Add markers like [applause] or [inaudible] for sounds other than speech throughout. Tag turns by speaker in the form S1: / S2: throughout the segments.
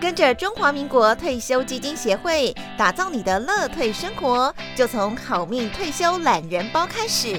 S1: 跟着中华民国退休基金协会打造你的乐退生活，就从好命退休懒人包开始。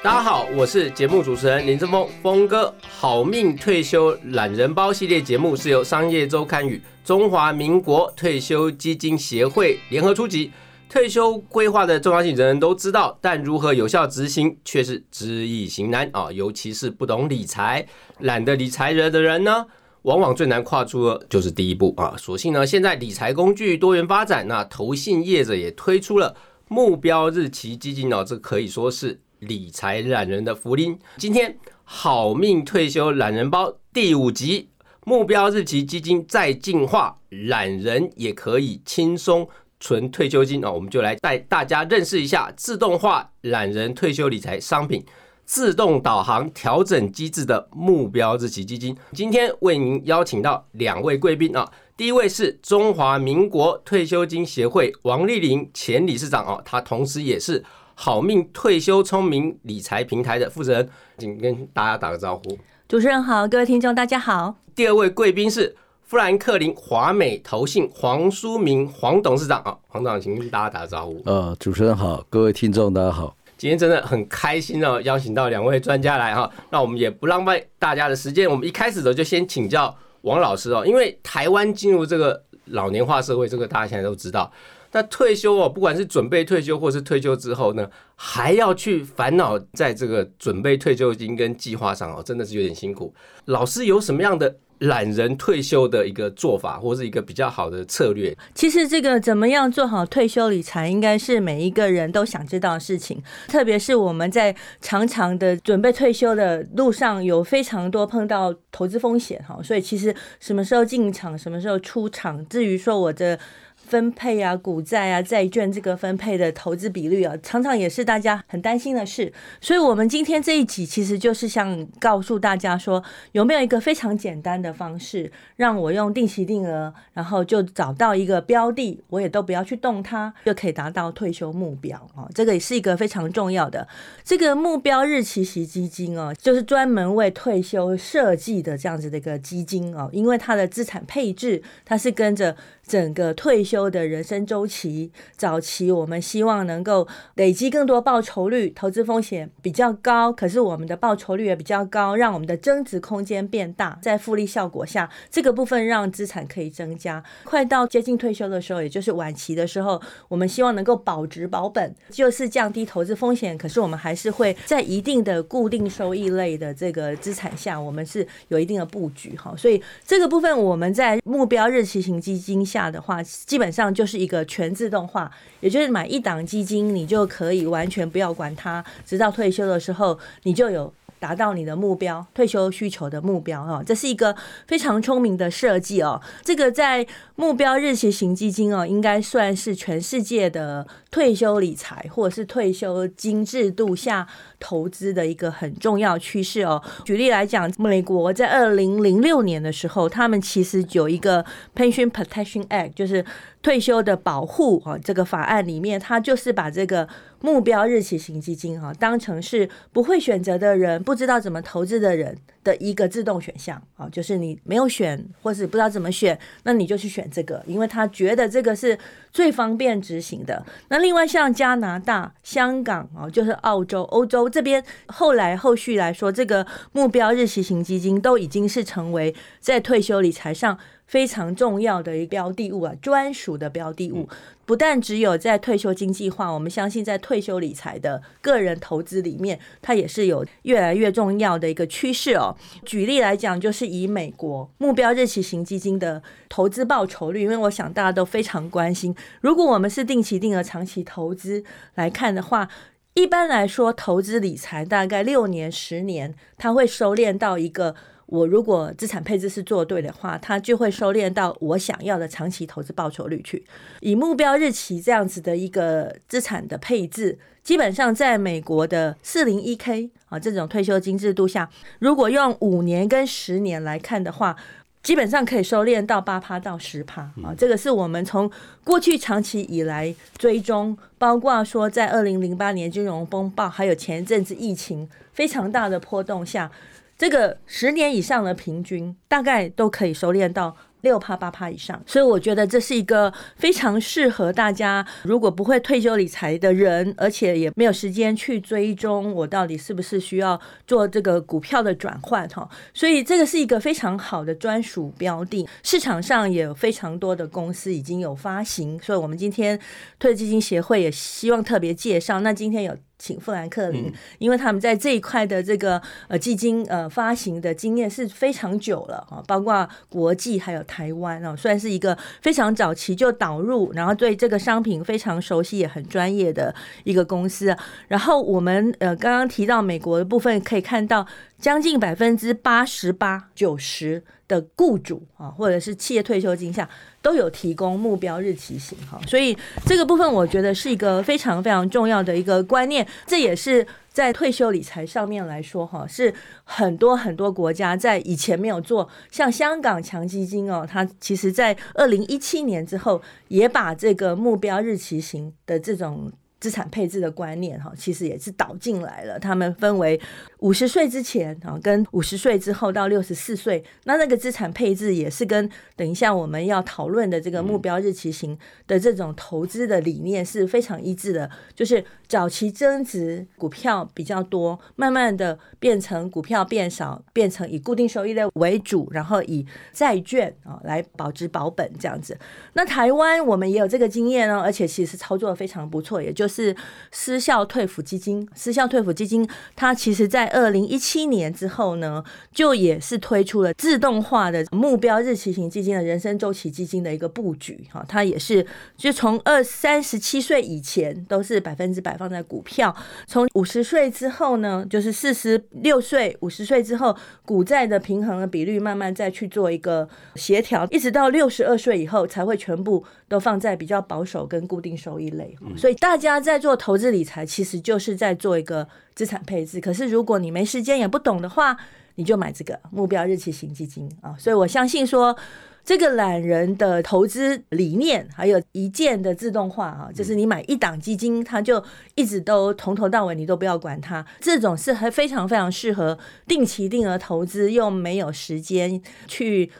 S2: 大家好，我是节目主持人林正峰，峰哥。好命退休懒人包系列节目是由商业周刊与中华民国退休基金协会联合出集。退休规划的重要性，人人都知道，但如何有效执行却是知易行难啊！尤其是不懂理财、懒得理财人的人呢，往往最难跨出的就是第一步啊！所幸呢，现在理财工具多元发展，那投信业者也推出了目标日期基金哦，这可以说是理财懒人的福音。今天好命退休懒人包第五集，目标日期基金再进化，懒人也可以轻松。[laughs] 存退休金啊，我们就来带大家认识一下自动化懒人退休理财商品自动导航调整机制的目标日期基金。今天为您邀请到两位贵宾啊，第一位是中华民国退休金协会王丽玲前理事长哦，他同时也是好命退休聪明理财平台的负责人，请跟大家打个招呼。
S3: 主持人好，各位听众大家好。
S2: 第二位贵宾是。富兰克林华美投信黄书明黄董事长啊，黄董，请跟大家打个招呼。
S4: 呃，主持人好，各位听众大家好，
S2: 今天真的很开心哦，邀请到两位专家来哈，那我们也不浪费大家的时间，我们一开始的就先请教王老师哦，因为台湾进入这个老年化社会，这个大家现在都知道，那退休哦，不管是准备退休或是退休之后呢，还要去烦恼在这个准备退休金跟计划上哦，真的是有点辛苦。老师有什么样的？懒人退休的一个做法，或是一个比较好的策略。
S3: 其实，这个怎么样做好退休理财，应该是每一个人都想知道的事情。特别是我们在长长的准备退休的路上，有非常多碰到投资风险哈。所以，其实什么时候进场，什么时候出场，至于说我的。分配啊，股债啊，债券这个分配的投资比率啊，常常也是大家很担心的事。所以，我们今天这一集其实就是想告诉大家说，有没有一个非常简单的方式，让我用定期定额，然后就找到一个标的，我也都不要去动它，就可以达到退休目标啊。这个也是一个非常重要的这个目标日期型基金哦，就是专门为退休设计的这样子的一个基金哦，因为它的资产配置它是跟着。整个退休的人生周期，早期我们希望能够累积更多报酬率，投资风险比较高，可是我们的报酬率也比较高，让我们的增值空间变大，在复利效果下，这个部分让资产可以增加。快到接近退休的时候，也就是晚期的时候，我们希望能够保值保本，就是降低投资风险，可是我们还是会在一定的固定收益类的这个资产下，我们是有一定的布局哈。所以这个部分我们在目标日期型基金。下的话，基本上就是一个全自动化，也就是买一档基金，你就可以完全不要管它，直到退休的时候，你就有。达到你的目标，退休需求的目标哈，这是一个非常聪明的设计哦。这个在目标日期型基金哦，应该算是全世界的退休理财或者是退休金制度下投资的一个很重要趋势哦。举例来讲，美国在二零零六年的时候，他们其实有一个 Pension Protection Act，就是退休的保护啊，这个法案里面，它就是把这个。目标日期型基金哈，当成是不会选择的人，不知道怎么投资的人的一个自动选项啊，就是你没有选，或是不知道怎么选，那你就去选这个，因为他觉得这个是最方便执行的。那另外像加拿大、香港啊，就是澳洲、欧洲这边，后来后续来说，这个目标日期型基金都已经是成为在退休理财上。非常重要的一个标的物啊，专属的标的物，不但只有在退休经济化，我们相信在退休理财的个人投资里面，它也是有越来越重要的一个趋势哦。举例来讲，就是以美国目标日期型基金的投资报酬率，因为我想大家都非常关心，如果我们是定期定额长期投资来看的话，一般来说投资理财大概六年十年，它会收敛到一个。我如果资产配置是做对的话，它就会收敛到我想要的长期投资报酬率去。以目标日期这样子的一个资产的配置，基本上在美国的四零一 K 啊这种退休金制度下，如果用五年跟十年来看的话，基本上可以收敛到八趴到十趴啊。这个是我们从过去长期以来追踪，包括说在二零零八年金融风暴，还有前一阵子疫情非常大的波动下。这个十年以上的平均大概都可以收敛到。六趴八趴以上，所以我觉得这是一个非常适合大家，如果不会退休理财的人，而且也没有时间去追踪我到底是不是需要做这个股票的转换哈，所以这个是一个非常好的专属标的，市场上也有非常多的公司已经有发行，所以我们今天退基金协会也希望特别介绍。那今天有。请富兰克林，因为他们在这一块的这个呃基金呃发行的经验是非常久了啊，包括国际还有台湾啊，算是一个非常早期就导入，然后对这个商品非常熟悉也很专业的一个公司。然后我们呃刚刚提到美国的部分，可以看到将近百分之八十八九十的雇主啊，或者是企业退休金下。都有提供目标日期型哈，所以这个部分我觉得是一个非常非常重要的一个观念，这也是在退休理财上面来说哈，是很多很多国家在以前没有做，像香港强基金哦，它其实在二零一七年之后也把这个目标日期型的这种。资产配置的观念哈，其实也是导进来了。他们分为五十岁之前啊，跟五十岁之后到六十四岁，那那个资产配置也是跟等一下我们要讨论的这个目标日期型的这种投资的理念是非常一致的。就是早期增值股票比较多，慢慢的变成股票变少，变成以固定收益类为主，然后以债券啊来保值保本这样子。那台湾我们也有这个经验哦，而且其实操作的非常不错，也就是。是私校退抚基金，私校退抚基金，它其实在二零一七年之后呢，就也是推出了自动化的目标日期型基金的人生周期基金的一个布局哈，它也是就从二三十七岁以前都是百分之百放在股票，从五十岁之后呢，就是四十六岁五十岁之后，股债的平衡的比率慢慢再去做一个协调，一直到六十二岁以后才会全部都放在比较保守跟固定收益类，所以大家。在做投资理财，其实就是在做一个资产配置。可是如果你没时间也不懂的话，你就买这个目标日期型基金啊。所以我相信说，这个懒人的投资理念，还有一键的自动化啊，就是你买一档基金，它就一直都从头到尾你都不要管它。这种是还非常非常适合定期定额投资，又没有时间去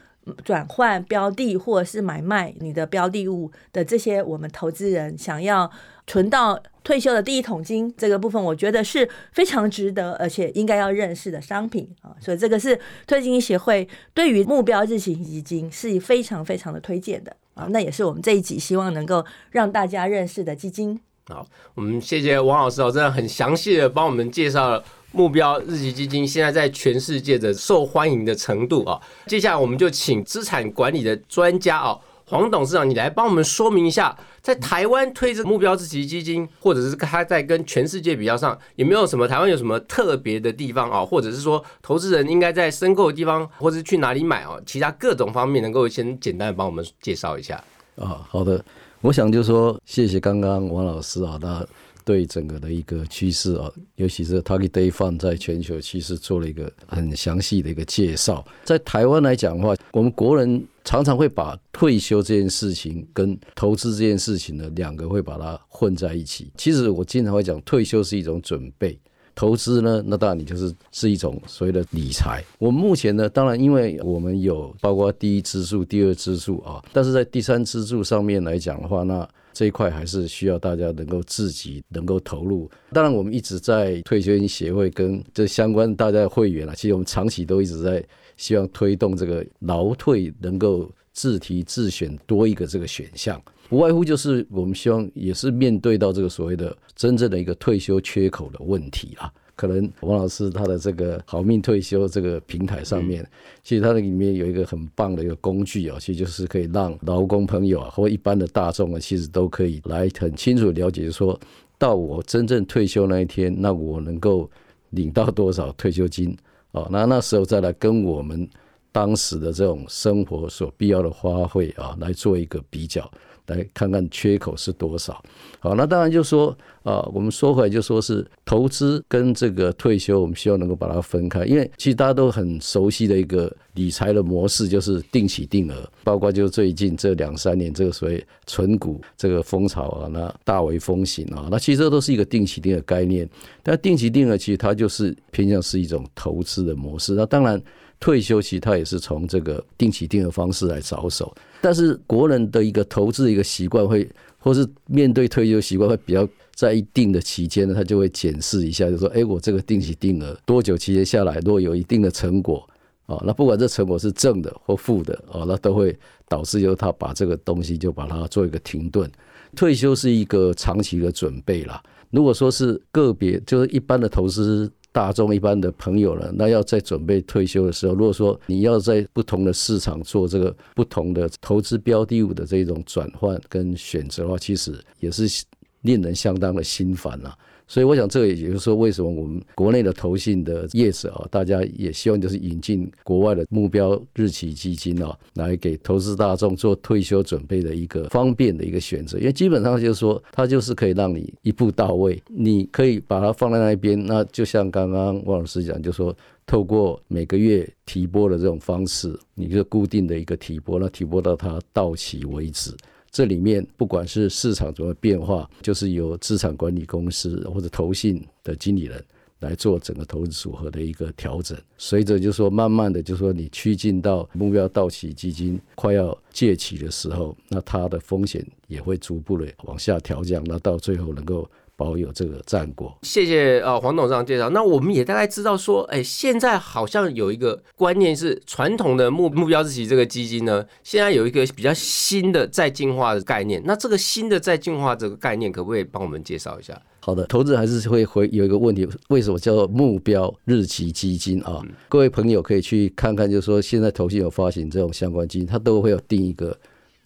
S3: 转换标的或者是买卖你的标的物的这些我们投资人想要。存到退休的第一桶金这个部分，我觉得是非常值得，而且应该要认识的商品啊，所以这个是退休金协会对于目标日型基金是非常非常的推荐的啊，那也是我们这一集希望能够让大家认识的基金。
S2: 好，我们谢谢王老师哦，真的很详细的帮我们介绍了目标日期基金现在在全世界的受欢迎的程度啊。接下来我们就请资产管理的专家哦。黄董事长，你来帮我们说明一下，在台湾推这目标自己基金，或者是他在跟全世界比较上，有没有什么台湾有什么特别的地方啊？或者是说，投资人应该在申购的地方，或者是去哪里买啊？其他各种方面，能够先简单帮我们介绍一下
S4: 啊？好的，我想就说谢谢刚刚王老师啊，他对整个的一个趋势啊，尤其是 Target Day Fund 在全球趋势做了一个很详细的一个介绍。在台湾来讲的话，我们国人。常常会把退休这件事情跟投资这件事情呢，两个会把它混在一起。其实我经常会讲，退休是一种准备，投资呢，那当然你就是是一种所谓的理财。我们目前呢，当然因为我们有包括第一支柱、第二支柱啊，但是在第三支柱上面来讲的话，那这一块还是需要大家能够自己能够投入。当然，我们一直在退休金协会跟这相关大家的会员啊，其实我们长期都一直在。希望推动这个劳退能够自提自选多一个这个选项，不外乎就是我们希望也是面对到这个所谓的真正的一个退休缺口的问题啊。可能王老师他的这个好命退休这个平台上面，其实它的里面有一个很棒的一个工具啊，其实就是可以让劳工朋友啊或一般的大众啊，其实都可以来很清楚了解，说到我真正退休那一天，那我能够领到多少退休金。哦，那那时候再来跟我们当时的这种生活所必要的花费啊，来做一个比较。来看看缺口是多少。好，那当然就说啊，我们说回来就说是投资跟这个退休，我们希望能够把它分开，因为其实大家都很熟悉的一个理财的模式就是定期定额，包括就最近这两三年这个所谓存股这个风潮啊，那大为风行啊，那其实这都是一个定期定额概念。但定期定额其实它就是偏向是一种投资的模式。那当然退休其实它也是从这个定期定额方式来着手，但是国人的一个投资的一个习惯会。或是面对退休习惯会比较在一定的期间呢，他就会检视一下，就说：哎，我这个定期定额多久期间下来，如果有一定的成果啊，那不管这成果是正的或负的啊，那都会导致由他把这个东西就把它做一个停顿。退休是一个长期的准备啦。如果说是个别，就是一般的投资。大众一般的朋友了，那要在准备退休的时候，如果说你要在不同的市场做这个不同的投资标的物的这种转换跟选择的话，其实也是令人相当的心烦了。所以我想，这个也就是说，为什么我们国内的投信的业者啊，大家也希望就是引进国外的目标日期基金啊，来给投资大众做退休准备的一个方便的一个选择。因为基本上就是说，它就是可以让你一步到位，你可以把它放在那一边。那就像刚刚汪老师讲，就说透过每个月提拨的这种方式，你就固定的一个提拨，那提拨到它到期为止。这里面不管是市场怎么变化，就是由资产管理公司或者投信的经理人来做整个投资组合的一个调整。随着就说慢慢的就说你趋近到目标到期基金快要借期的时候，那它的风险也会逐步的往下调降，那到最后能够。保有这个战果。
S2: 谢谢呃黄董这样介绍。那我们也大概知道说，哎，现在好像有一个观念是，传统的目目标日期这个基金呢，现在有一个比较新的再进化的概念。那这个新的再进化这个概念，可不可以帮我们介绍一下？
S4: 好的，投资还是会回有一个问题，为什么叫做目标日期基金啊？各位朋友可以去看看，就是说现在投信有发行这种相关基金，它都会有定一个。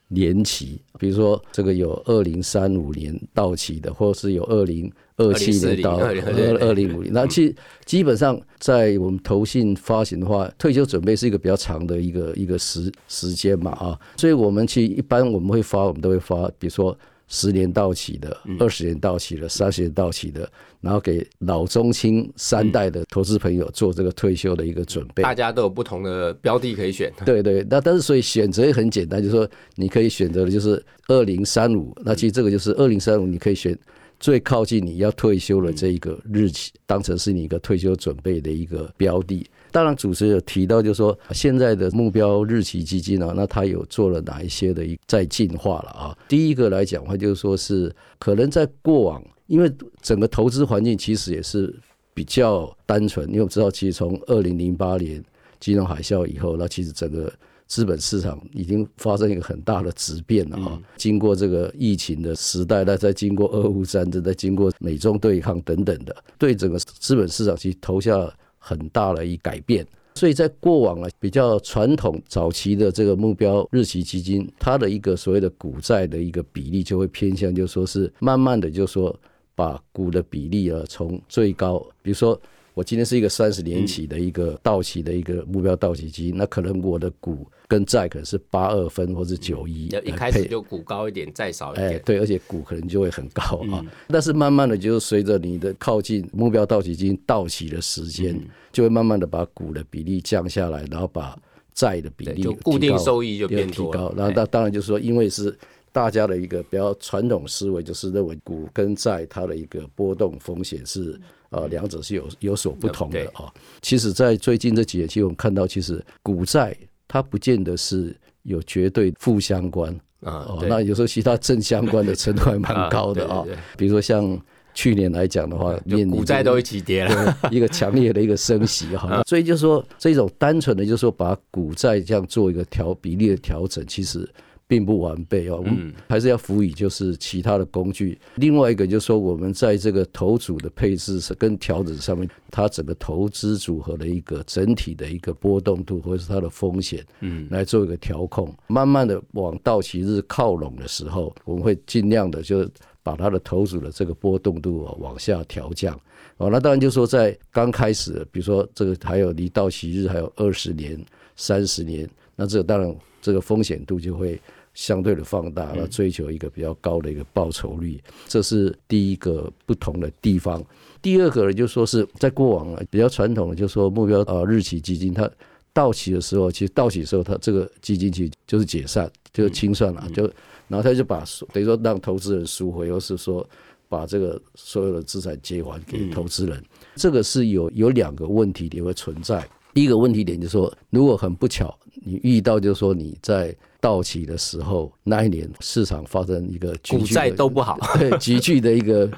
S4: 年期，比如说这个有二零三五年到期的，或者是有二零二七年到二二零五零，那其基本上在我们投信发行的话，退休准备是一个比较长的一个一个时时间嘛啊，所以我们其实一般我们会发，我们都会发，比如说。十年到期的，二十年到期的，三十年到期的，然后给老中青三代的投资朋友做这个退休的一个准备。
S2: 大家都有不同的标的可以选。[laughs]
S4: 对对，那但是所以选择也很简单，就是说你可以选择的就是二零三五，那其实这个就是二零三五，你可以选最靠近你要退休的这一个日期，当成是你一个退休准备的一个标的。当然，主持人有提到，就是说现在的目标日期基金呢，那它有做了哪一些的一在进化了啊？第一个来讲的话，就是说是可能在过往，因为整个投资环境其实也是比较单纯，因为我们知道，其实从二零零八年金融海啸以后，那其实整个资本市场已经发生一个很大的质变了啊。经过这个疫情的时代，那再经过俄乌战争，再经过美中对抗等等的，对整个资本市场其实投下。很大的一改变，所以在过往啊比较传统早期的这个目标日期基金，它的一个所谓的股债的一个比例就会偏向，就说是慢慢的就说把股的比例啊从最高，比如说。我今天是一个三十年期的一个到期的一个目标到期基金，那可能我的股跟债可能是八二分或者九一，
S2: 一开始就股高一点，债少一点。哎，
S4: 对，而且股可能就会很高啊。但是慢慢的，就是随着你的靠近目标到期基金到期的时间，就会慢慢的把股的比例降下来，然后把债的比例
S2: 就固定收益就变
S4: 提高。然后当当然就是说，因为是大家的一个比较传统思维，就是认为股跟债它的一个波动风险是。呃，两者是有有所不同的啊。其实，在最近这几年，其实我们看到，其实股债它不见得是有绝对负相关啊。哦，那有时候其他正相关的程度还蛮高的啊。比如说像去年来讲的话，
S2: 股债都一起跌了，
S4: 一个强烈的一个升息哈。所以就是说，这种单纯的，就是说把股债这样做一个调比例的调整，其实。并不完备哦，我们还是要辅以就是其他的工具。另外一个就是说，我们在这个投组的配置是跟调整上面，它整个投资组合的一个整体的一个波动度或者是它的风险，嗯，来做一个调控。慢慢的往到期日靠拢的时候，我们会尽量的就把它的投组的这个波动度往下调降。哦，那当然就是说在刚开始，比如说这个还有离到期日还有二十年、三十年，那这个当然这个风险度就会。相对的放大，来追求一个比较高的一个报酬率，这是第一个不同的地方。第二个呢，就说是在过往啊比较传统的，就说目标啊日期基金，它到期的时候，其实到期的时候，它这个基金其实就是解散，就是清算了，就然后他就把等于说让投资人赎回，或是说把这个所有的资产接还给投资人。这个是有有两个问题点会存在。第一个问题点就是说，如果很不巧，你遇到就是说你在到期的时候那一年市场发生一个
S2: 股债都不好，[laughs]
S4: 对急剧的一个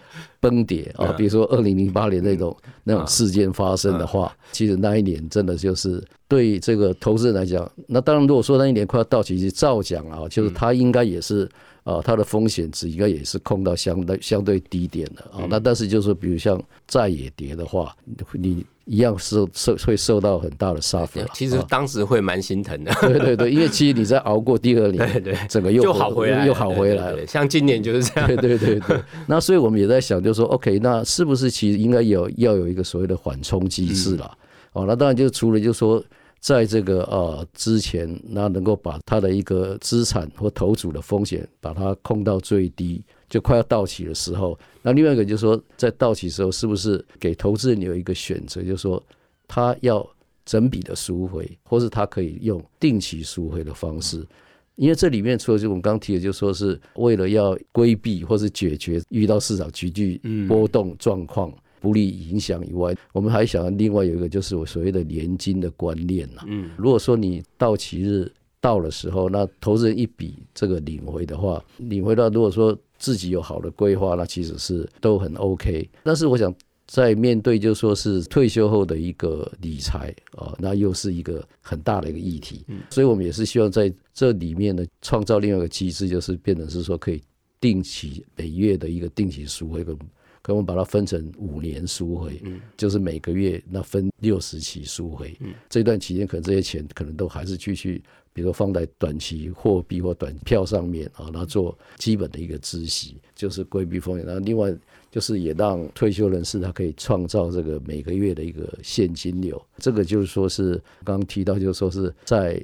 S4: 崩跌啊，比如说二零零八年那种那种事件发生的话，其实那一年真的就是对这个投资人来讲，那当然如果说那一年快要到期，是照讲啊，就是他应该也是啊，它的风险值应该也是控到相对相对低点的啊。那但是就是说，比如像债也跌的话，你。一样受受会受到很大的杀粉，
S2: 其实当时会蛮心疼的。
S4: 对对对，[laughs] 因为其实你在熬过第二年，
S2: 对对，
S4: 整个又
S2: 又好回来，
S4: 又好回来了。
S2: 像今年就是这样。
S4: 对对对对，那所以我们也在想，就是说，OK，那是不是其实应该有要有一个所谓的缓冲机制了？哦，那当然就除了就说，在这个呃之前，那能够把它的一个资产或投组的风险把它控到最低。就快要到期的时候，那另外一个就是说，在到期时候，是不是给投资人有一个选择，就是说他要整笔的赎回，或是他可以用定期赎回的方式？因为这里面除了就我们刚提的，就说是为了要规避或是解决遇到市场急剧波动状况不利影响以外，我们还想另外有一个就是我所谓的年金的观念呐。嗯，如果说你到期日到的时候，那投资人一笔这个领回的话，领回到如果说自己有好的规划，那其实是都很 OK。但是我想，在面对就说是退休后的一个理财啊，那又是一个很大的一个议题。所以我们也是希望在这里面呢，创造另外一个机制，就是变成是说可以定期每月的一个定期赎回，可可我们把它分成五年赎回，就是每个月那分六十期赎回。这段期间，可能这些钱可能都还是继续。比如放在短期货币或短票上面啊，然后做基本的一个孳息，就是规避风险。然后另外就是也让退休人士他可以创造这个每个月的一个现金流。这个就是说是刚刚提到，就是说是在。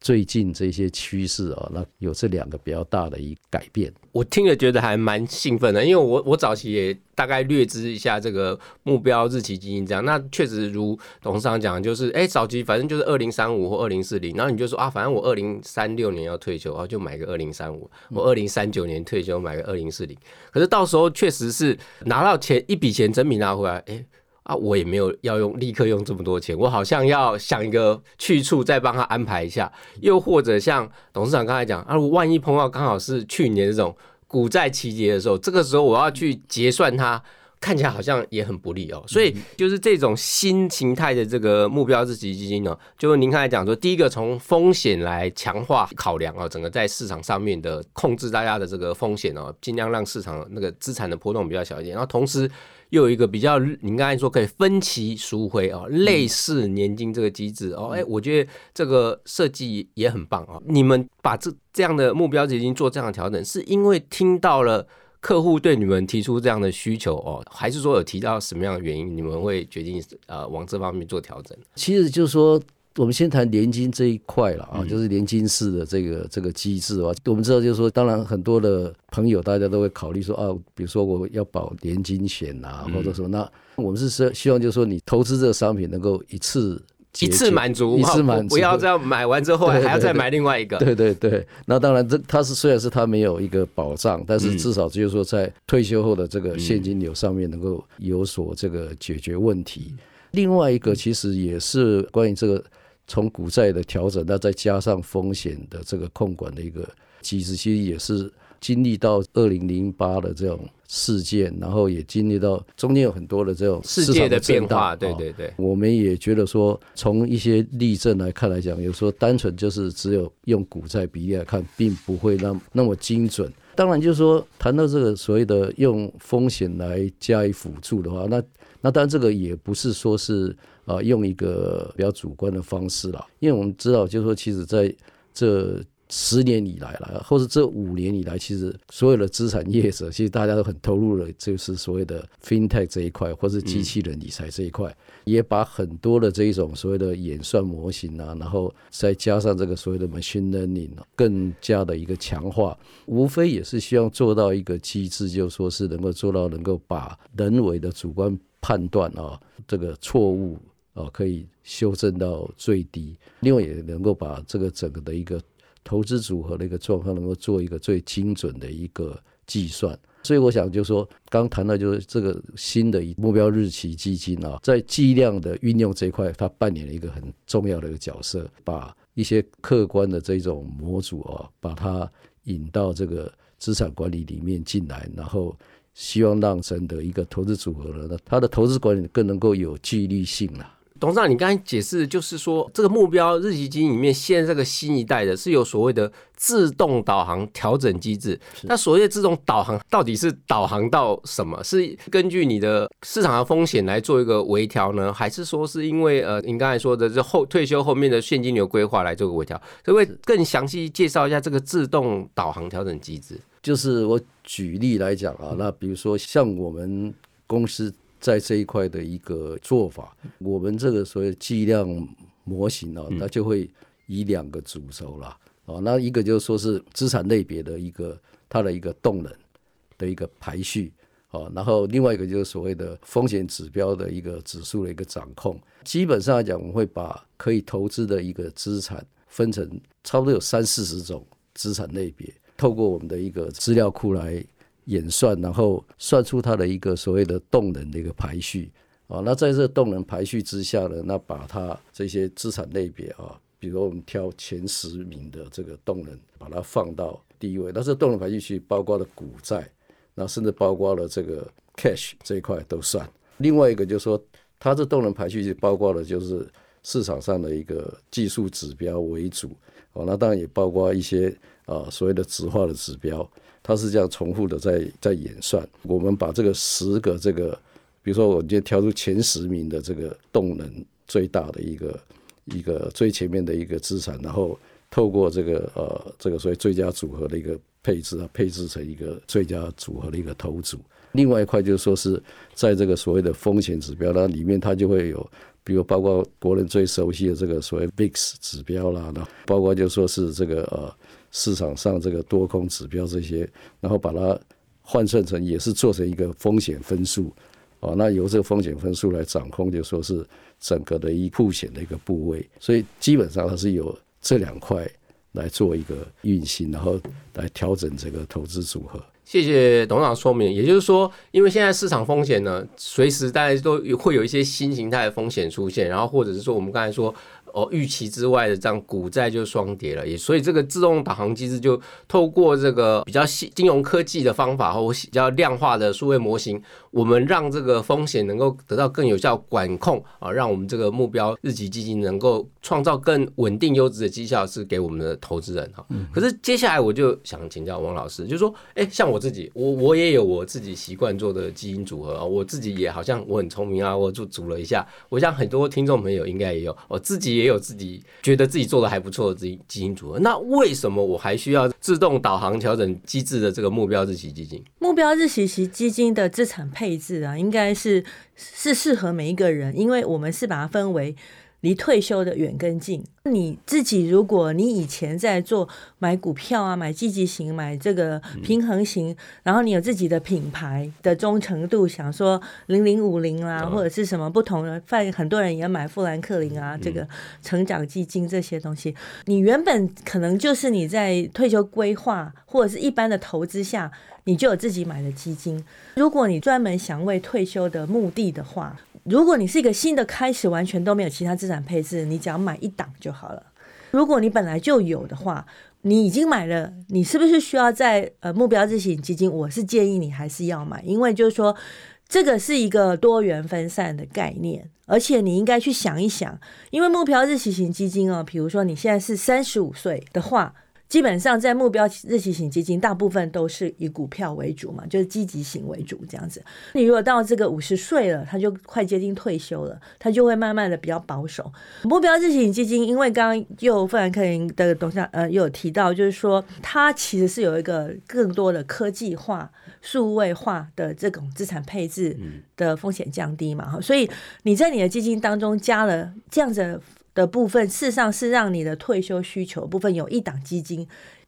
S4: 最近这些趋势啊，那有这两个比较大的一改变。
S2: 我听了觉得还蛮兴奋的，因为我我早期也大概略知一下这个目标日期基金这样。那确实如董事长讲，就是哎早期反正就是二零三五或二零四零，然后你就说啊，反正我二零三六年要退休啊，就买个二零三五；我二零三九年退休买个二零四零。可是到时候确实是拿到钱一笔钱整笔拿回来，哎。啊，我也没有要用立刻用这么多钱，我好像要想一个去处，再帮他安排一下。又或者像董事长刚才讲，啊，万一碰到刚好是去年这种股债齐结的时候，这个时候我要去结算它，看起来好像也很不利哦。所以就是这种新形态的这个目标日期基金呢，就是您刚才讲说，第一个从风险来强化考量啊，整个在市场上面的控制大家的这个风险哦，尽量让市场那个资产的波动比较小一点，然后同时。又有一个比较，你刚才说可以分期赎回哦，类似年金这个机制哦，哎，我觉得这个设计也很棒啊。你们把这这样的目标基金做这样的调整，是因为听到了客户对你们提出这样的需求哦，还是说有提到什么样的原因，你们会决定呃往这方面做调整？
S4: 其实就是说。我们先谈年金这一块了啊，就是年金式的这个这个机制啊。我们知道，就是说，当然很多的朋友大家都会考虑说啊，比如说我要保年金险啊，或者什么。那我们是希希望，就是说，你投资这个商品能够一次
S2: 一次满足，
S4: 一次满
S2: 足，不要这样买完之后还要再买另外一个。
S4: 对对对。那当然，这它是虽然是它没有一个保障，但是至少就是说，在退休后的这个现金流上面能够有所这个解决问题。另外一个其实也是关于这个。从股债的调整，那再加上风险的这个控管的一个机制，其实也是经历到二零零八的这种事件，然后也经历到中间有很多的这种
S2: 世界
S4: 的
S2: 变化。对对对，
S4: 我们也觉得说，从一些例证来看来讲，有时候单纯就是只有用股债比例来看，并不会那那么精准。当然，就是说谈到这个所谓的用风险来加以辅助的话，那那当然这个也不是说是。啊，用一个比较主观的方式啦，因为我们知道，就是说，其实在这十年以来了，或者这五年以来，其实所有的资产业者，其实大家都很投入了，就是所谓的 fintech 这一块，或是机器人理财这一块，也把很多的这一种所谓的演算模型啊，然后再加上这个所谓的 machine learning，更加的一个强化，无非也是希望做到一个机制，就说是能够做到能够把人为的主观判断啊，这个错误哦，可以修正到最低，另外也能够把这个整个的一个。投资组合的一个状况，能够做一个最精准的一个计算，所以我想就说，刚谈到就是这个新的目标日期基金啊，在计量的运用这一块，它扮演了一个很重要的一个角色，把一些客观的这种模组啊，把它引到这个资产管理里面进来，然后希望让整的一个投资组合呢，它的投资管理更能够有纪律性了。
S2: 董事长，你刚才解释就是说，这个目标日期基金里面，现在这个新一代的是有所谓的自动导航调整机制。那所谓的自动导航到底是导航到什么？是根据你的市场的风险来做一个微调呢，还是说是因为呃，您刚才说的这后退休后面的现金流规划来做个微调？可不可以更详细介绍一下这个自动导航调整机制？
S4: 就是我举例来讲啊，那比如说像我们公司。在这一块的一个做法，我们这个所谓计量模型呢，它就会以两个主轴啦。哦，那一个就是说是资产类别的一个它的一个动能的一个排序，哦，然后另外一个就是所谓的风险指标的一个指数的一个掌控。基本上来讲，我们会把可以投资的一个资产分成差不多有三四十种资产类别，透过我们的一个资料库来。演算，然后算出它的一个所谓的动能的一个排序啊。那在这动能排序之下呢，那把它这些资产类别啊，比如我们挑前十名的这个动能，把它放到第一位。那这动能排序去包括了股债，那甚至包括了这个 cash 这一块都算。另外一个就是说，它这动能排序包括了就是市场上的一个技术指标为主哦。那当然也包括一些啊所谓的直化的指标。它是这样重复的在在演算。我们把这个十个这个，比如说，我今天挑出前十名的这个动能最大的一个一个最前面的一个资产，然后透过这个呃这个所谓最佳组合的一个配置啊，配置成一个最佳组合的一个头组。另外一块就是说是在这个所谓的风险指标那里面，它就会有，比如包括国人最熟悉的这个所谓 VIX 指标啦，那包括就说是这个呃。市场上这个多空指标这些，然后把它换算成也是做成一个风险分数，哦，那由这个风险分数来掌控，就说是整个的一铺险的一个部位，所以基本上它是有这两块来做一个运行，然后来调整这个投资组合。
S2: 谢谢董事长说明，也就是说，因为现在市场风险呢，随时大家都会有一些新形态的风险出现，然后或者是说我们刚才说。哦，预期之外的这样股债就双跌了，也所以这个自动导航机制就透过这个比较新金融科技的方法或比较量化的数位模型，我们让这个风险能够得到更有效管控啊，让我们这个目标日级基金能够创造更稳定优质的绩效，是给我们的投资人哈。可是接下来我就想请教王老师，就是说，哎，像我自己，我我也有我自己习惯做的基因组合啊，我自己也好像我很聪明啊，我就组了一下，我想很多听众朋友应该也有，我自己。也有自己觉得自己做的还不错的基基金组合，那为什么我还需要自动导航调整机制的这个目标日期基金？
S3: 目标日期基基金的资产配置啊，应该是是适合每一个人，因为我们是把它分为。离退休的远跟近，你自己如果你以前在做买股票啊，买积极型，买这个平衡型，然后你有自己的品牌的忠诚度，想说零零五零啊，或者是什么不同的，反很多人也买富兰克林啊，这个成长基金这些东西，你原本可能就是你在退休规划或者是一般的投资下，你就有自己买的基金。如果你专门想为退休的目的的话，如果你是一个新的开始，完全都没有其他资产配置，你只要买一档就好了。如果你本来就有的话，你已经买了，你是不是需要在呃目标日型基金？我是建议你还是要买，因为就是说这个是一个多元分散的概念，而且你应该去想一想，因为目标日型基金哦，比如说你现在是三十五岁的话。基本上在目标日期型基金，大部分都是以股票为主嘛，就是积极型为主这样子。你如果到这个五十岁了，他就快接近退休了，他就会慢慢的比较保守。目标日期型基金，因为刚刚又富兰克林的董事长呃又有提到，就是说它其实是有一个更多的科技化、数位化的这种资产配置的风险降低嘛，哈，所以你在你的基金当中加了这样子。的部分，事实上是让你的退休需求部分有一档基金，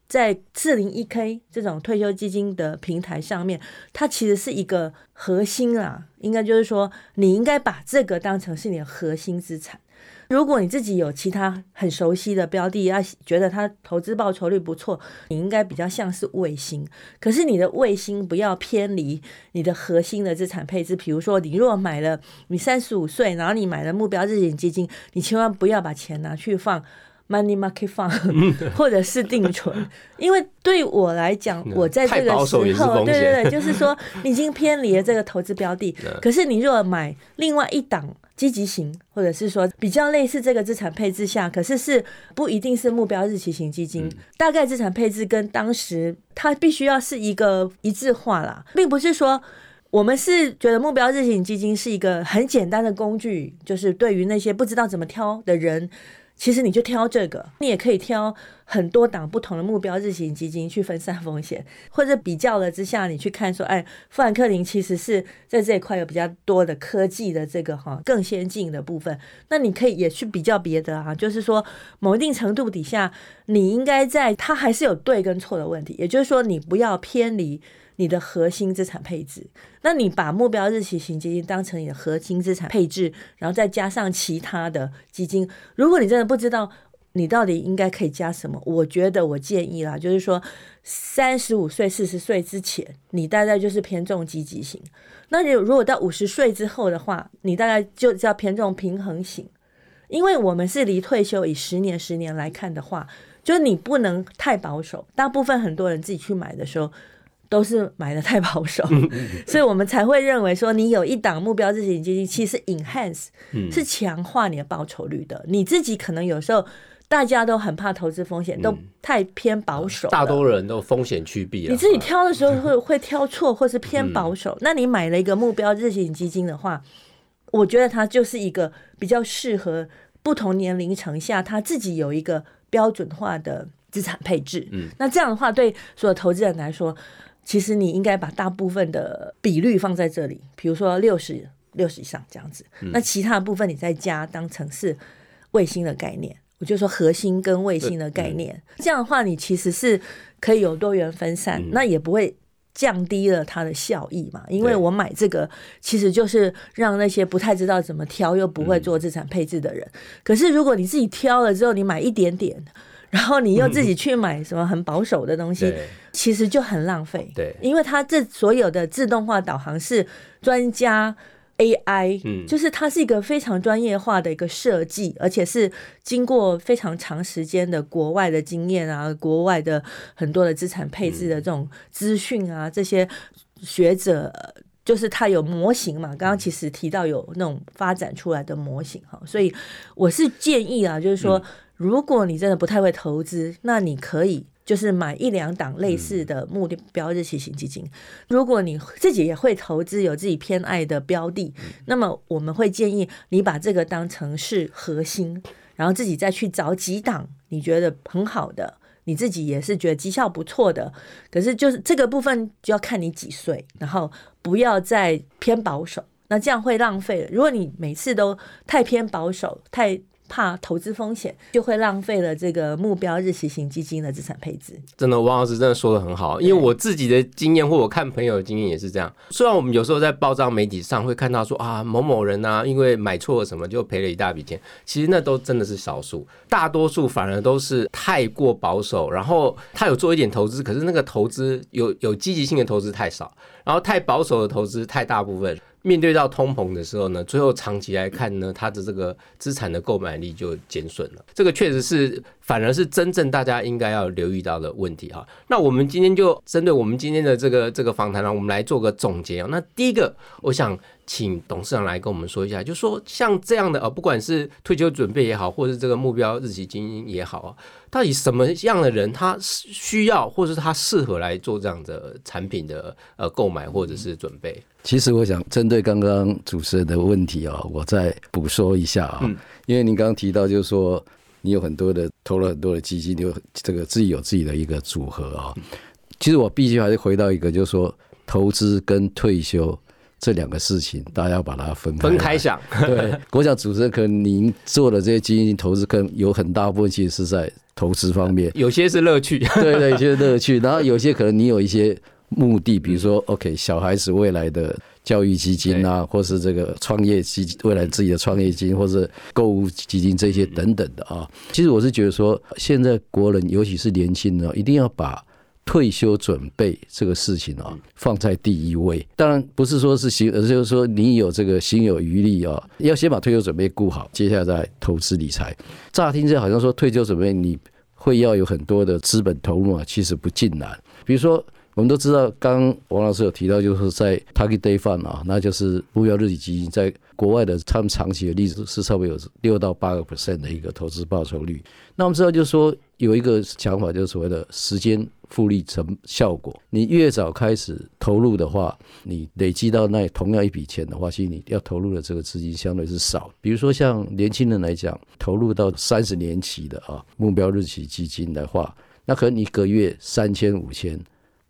S3: 在四零一 K 这种退休基金的平台上面，它其实是一个核心啊，应该就是说，你应该把这个当成是你的核心资产。如果你自己有其他很熟悉的标的，要觉得它投资报酬率不错，你应该比较像是卫星。可是你的卫星不要偏离你的核心的资产配置。比如说，你如果买了，你三十五岁，然后你买了目标日险基金，你千万不要把钱拿去放 money market fund [laughs] 或者是定存，因为对我来讲，我在这个时候，对对对，就是说你已经偏离了这个投资标的。可是你如果买另外一档。积极型，或者是说比较类似这个资产配置下，可是是不一定是目标日期型基金，大概资产配置跟当时它必须要是一个一致化啦，并不是说我们是觉得目标日期型基金是一个很简单的工具，就是对于那些不知道怎么挑的人。其实你就挑这个，你也可以挑很多档不同的目标日型基金去分散风险，或者比较了之下，你去看说，哎，富兰克林其实是在这一块有比较多的科技的这个哈更先进的部分，那你可以也去比较别的啊，就是说某一定程度底下，你应该在它还是有对跟错的问题，也就是说你不要偏离。你的核心资产配置，那你把目标日期型基金当成你的核心资产配置，然后再加上其他的基金。如果你真的不知道你到底应该可以加什么，我觉得我建议啦，就是说三十五岁、四十岁之前，你大概就是偏重积极型；那你如果到五十岁之后的话，你大概就要偏重平衡型。因为我们是离退休以十年、十年来看的话，就是你不能太保守。大部分很多人自己去买的时候。都是买的太保守，[laughs] 所以我们才会认为说，你有一档目标日型基金，其实 enhance 是强化你的报酬率的。你自己可能有时候大家都很怕投资风险，都太偏保守，
S2: 大多人都风险趋避。
S3: 你自己挑的时候会会挑错，或是偏保守。那你买了一个目标日型基金的话，我觉得它就是一个比较适合不同年龄层下，他自己有一个标准化的资产配置。嗯，那这样的话，对所有投资人来说。其实你应该把大部分的比率放在这里，比如说六十六十以上这样子，那其他的部分你再加当成是卫星的概念，我就说核心跟卫星的概念，这样的话你其实是可以有多元分散，那也不会降低了它的效益嘛，因为我买这个其实就是让那些不太知道怎么挑又不会做资产配置的人，可是如果你自己挑了之后，你买一点点。然后你又自己去买什么很保守的东西，其实就很浪费。
S2: 对，
S3: 因为它这所有的自动化导航是专家 AI，嗯，就是它是一个非常专业化的一个设计，而且是经过非常长时间的国外的经验啊，国外的很多的资产配置的这种资讯啊，这些学者就是它有模型嘛，刚刚其实提到有那种发展出来的模型哈，所以我是建议啊，就是说。如果你真的不太会投资，那你可以就是买一两档类似的目标日期型基金。如果你自己也会投资，有自己偏爱的标的，那么我们会建议你把这个当成是核心，然后自己再去找几档你觉得很好的，你自己也是觉得绩效不错的。可是就是这个部分就要看你几岁，然后不要再偏保守，那这样会浪费。如果你每次都太偏保守，太怕投资风险，就会浪费了这个目标日期型基金的资产配置。
S2: 真的，王老师真的说的很好，因为我自己的经验或我看朋友的经验也是这样。虽然我们有时候在报章媒体上会看到说啊某某人啊，因为买错了什么就赔了一大笔钱，其实那都真的是少数，大多数反而都是太过保守，然后他有做一点投资，可是那个投资有有积极性的投资太少，然后太保守的投资太大部分。面对到通膨的时候呢，最后长期来看呢，它的这个资产的购买力就减损了。这个确实是，反而是真正大家应该要留意到的问题哈。那我们今天就针对我们今天的这个这个访谈呢，我们来做个总结啊。那第一个，我想请董事长来跟我们说一下，就说像这样的呃，不管是退休准备也好，或者是这个目标日期基金也好啊，到底什么样的人他需要，或者是他适合来做这样的产品的呃购买或者是准备？
S4: 其实我想针对刚刚主持人的问题啊，我再补说一下啊，因为您刚刚提到就是说你有很多的投了很多的基金，你有这个自己有自己的一个组合啊。其实我必须还是回到一个，就是说投资跟退休这两个事情，大家要把它分开
S2: 分开想。[laughs]
S4: 对，我想主持人可能您做的这些基金投资，可能有很大部分其实是在投资方面，[laughs]
S2: 有些是乐趣，[laughs]
S4: 对对，有些乐趣，然后有些可能你有一些目的，比如说 OK 小孩子未来的教育基金啊，或是这个创业基金，未来自己的创业基金，或是购物基金这些等等的啊。其实我是觉得说，现在国人尤其是年轻人，一定要把。退休准备这个事情啊，放在第一位。当然不是说是行，而是就是说你有这个心有余力啊，要先把退休准备顾好，接下来再投资理财。乍听这好像说退休准备你会要有很多的资本投入啊，其实不尽然。比如说我们都知道，刚王老师有提到，就是在 Target Day Fund 啊，那就是目标日期基金，在国外的他们长期的例子是差不多有六到八个 percent 的一个投资报酬率。那我们知道，就是说有一个想法，就是所谓的时间。复利成效果，你越早开始投入的话，你累积到那同样一笔钱的话，其实你要投入的这个资金相对是少。比如说像年轻人来讲，投入到三十年期的啊目标日期基金的话，那可能一个月三千五千，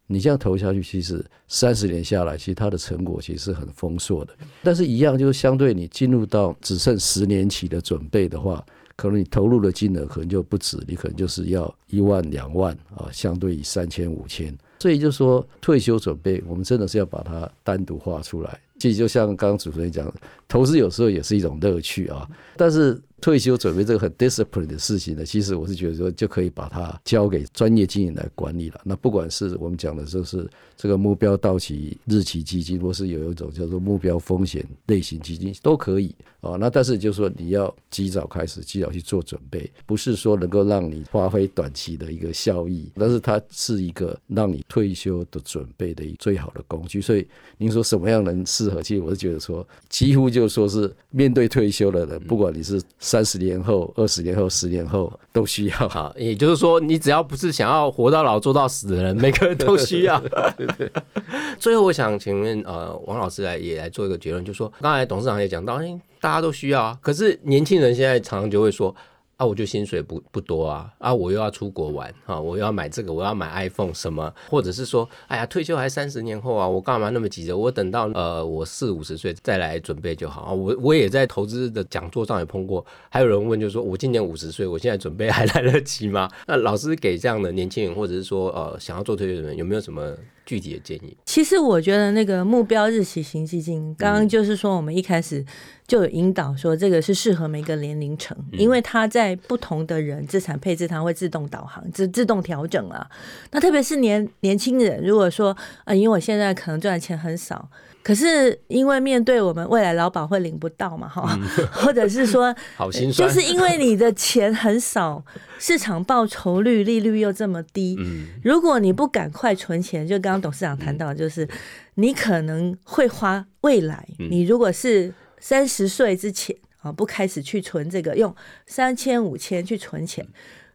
S4: 你这样投下去，其实三十年下来，其实它的成果其实是很丰硕的。但是，一样就是相对你进入到只剩十年期的准备的话。可能你投入的金额可能就不止，你可能就是要一万两万啊，相对于三千五千，所以就说退休准备，我们真的是要把它单独画出来。其实就像刚刚主持人讲，投资有时候也是一种乐趣啊，但是。退休准备这个很 discipline 的事情呢，其实我是觉得说就可以把它交给专业经营来管理了。那不管是我们讲的就是这个目标到期日期基金，或是有一种叫做目标风险类型基金，都可以啊。那但是就是说你要及早开始，及早去做准备，不是说能够让你发挥短期的一个效益，但是它是一个让你退休的准备的一最好的工具。所以您说什么样人适合？其实我是觉得说，几乎就说是面对退休的人，不管你是。三十年后、二十年后、十年后都需要
S2: 哈，也就是说，你只要不是想要活到老做到死的人，每个人都需要。[laughs] [laughs] 最后，我想请问呃，王老师来也来做一个结论，就说刚才董事长也讲到，哎，大家都需要啊，可是年轻人现在常常就会说。啊，我就薪水不不多啊，啊，我又要出国玩啊，我又要买这个，我要买 iPhone 什么，或者是说，哎呀，退休还三十年后啊，我干嘛那么急着？我等到呃我四五十岁再来准备就好啊。我我也在投资的讲座上也碰过，还有人问，就是说我今年五十岁，我现在准备还来得及吗？[laughs] 那老师给这样的年轻人，或者是说呃想要做退休的人，有没有什么？具体的建议，
S3: 其实我觉得那个目标日期型基金，刚刚就是说我们一开始就有引导说这个是适合每个年龄层，因为它在不同的人资产配置，它会自动导航、自自动调整啊。那特别是年年轻人，如果说啊，因为我现在可能赚的钱很少。可是因为面对我们未来老保会领不到嘛，哈，[laughs] 或者是说，[laughs]
S2: 好心酸，
S3: 就是因为你的钱很少，市场报酬率利率又这么低，嗯，如果你不赶快存钱，就刚刚董事长谈到，就是你可能会花未来，你如果是三十岁之前啊，不开始去存这个，用三千五千去存钱，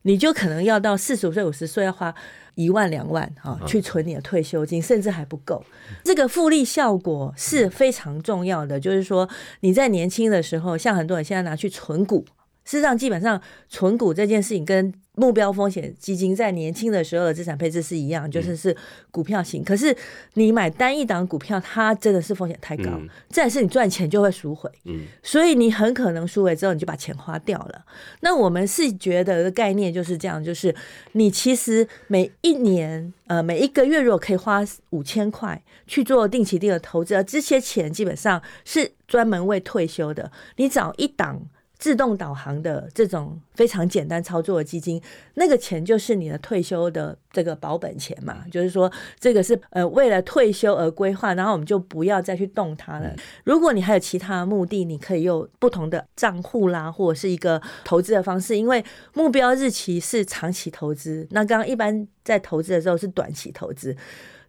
S3: 你就可能要到四十五岁五十岁要花。一万两万啊，去存你的退休金，甚至还不够。这个复利效果是非常重要的，就是说你在年轻的时候，像很多人现在拿去存股。事实上，基本上存股这件事情跟目标风险基金在年轻的时候的资产配置是一样，就是是股票型。可是你买单一档股票，它真的是风险太高，再是你赚钱就会赎回，嗯，所以你很可能赎回之后你就把钱花掉了。那我们是觉得的概念就是这样，就是你其实每一年呃每一个月如果可以花五千块去做定期定额投资，而这些钱基本上是专门为退休的，你找一档。自动导航的这种非常简单操作的基金，那个钱就是你的退休的这个保本钱嘛，就是说这个是呃为了退休而规划，然后我们就不要再去动它了。如果你还有其他目的，你可以用不同的账户啦，或者是一个投资的方式，因为目标日期是长期投资，那刚刚一般在投资的时候是短期投资。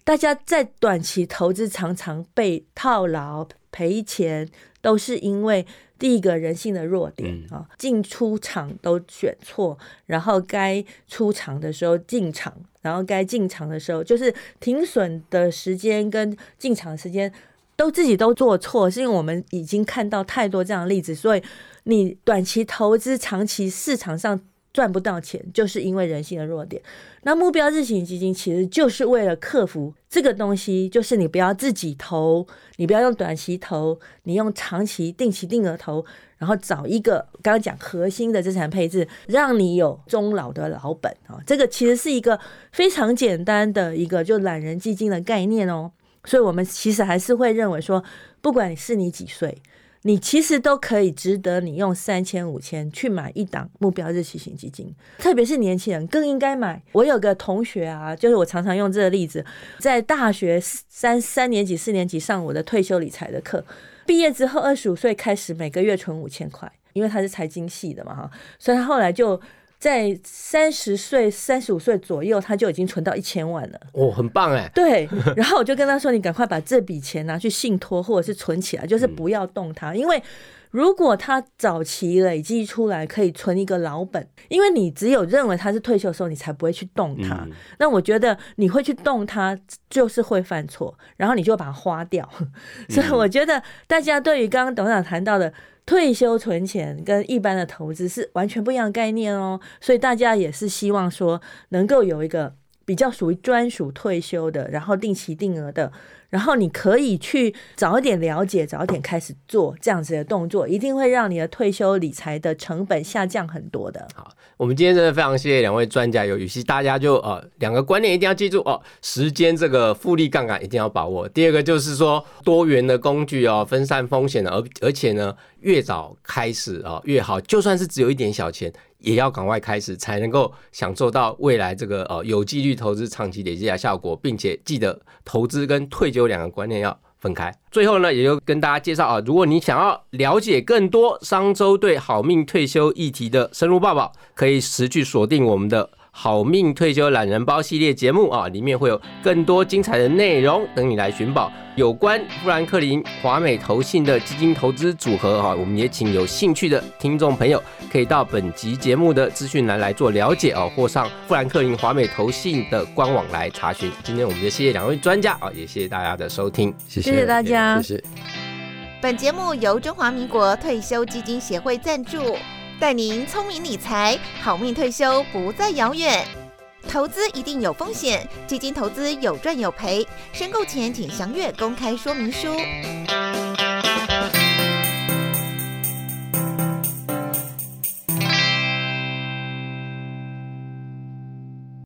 S3: 大家在短期投资常常被套牢赔钱，都是因为第一个人性的弱点啊，进出场都选错，然后该出场的时候进场，然后该进场的时候就是停损的时间跟进场时间都自己都做错，是因为我们已经看到太多这样的例子，所以你短期投资，长期市场上。赚不到钱，就是因为人性的弱点。那目标日型基金其实就是为了克服这个东西，就是你不要自己投，你不要用短期投，你用长期定期定额投，然后找一个刚刚讲核心的资产配置，让你有终老的老本啊。这个其实是一个非常简单的一个就懒人基金的概念哦。所以我们其实还是会认为说，不管是你几岁。你其实都可以值得你用三千五千去买一档目标日期型基金，特别是年轻人更应该买。我有个同学啊，就是我常常用这个例子，在大学三三年级、四年级上我的退休理财的课，毕业之后二十五岁开始每个月存五千块，因为他是财经系的嘛哈，所以他后来就。在三十岁、三十五岁左右，他就已经存到一千万了。
S2: 哦，很棒哎！
S3: 对，[laughs] 然后我就跟他说：“你赶快把这笔钱拿去信托，或者是存起来，就是不要动它。因为如果他早期累积出来，可以存一个老本。因为你只有认为他是退休的时候，你才不会去动它。那我觉得你会去动它，就是会犯错，然后你就把它花掉。[laughs] 所以我觉得大家对于刚刚董事长谈到的。退休存钱跟一般的投资是完全不一样的概念哦，所以大家也是希望说能够有一个比较属于专属退休的，然后定期定额的。然后你可以去早一点了解，早一点开始做这样子的动作，一定会让你的退休理财的成本下降很多的。
S2: 好，我们今天真的非常谢谢两位专家，有语气大家就呃两个观念一定要记住哦，时间这个复利杠杆一定要把握。第二个就是说多元的工具哦，分散风险的，而而且呢越早开始啊越好，就算是只有一点小钱。也要赶快开始，才能够享受到未来这个呃有纪律投资长期累积的效果，并且记得投资跟退休两个观念要分开。最后呢，也就跟大家介绍啊，如果你想要了解更多商周对好命退休议题的深入报道，可以持续锁定我们的。好命退休懒人包系列节目啊，里面会有更多精彩的内容等你来寻宝。有关富兰克林华美投信的基金投资组合哈，我们也请有兴趣的听众朋友可以到本集节目的资讯栏来做了解哦，或上富兰克林华美投信的官网来查询。今天我们就谢谢两位专家啊，也谢谢大家的收听，
S4: 谢
S3: 谢大家，
S4: 谢谢。
S1: 本节目由中华民国退休基金协会赞助。带您聪明理财，好命退休不再遥远。投资一定有风险，基金投资有赚有赔。申购前请详阅公开说明书。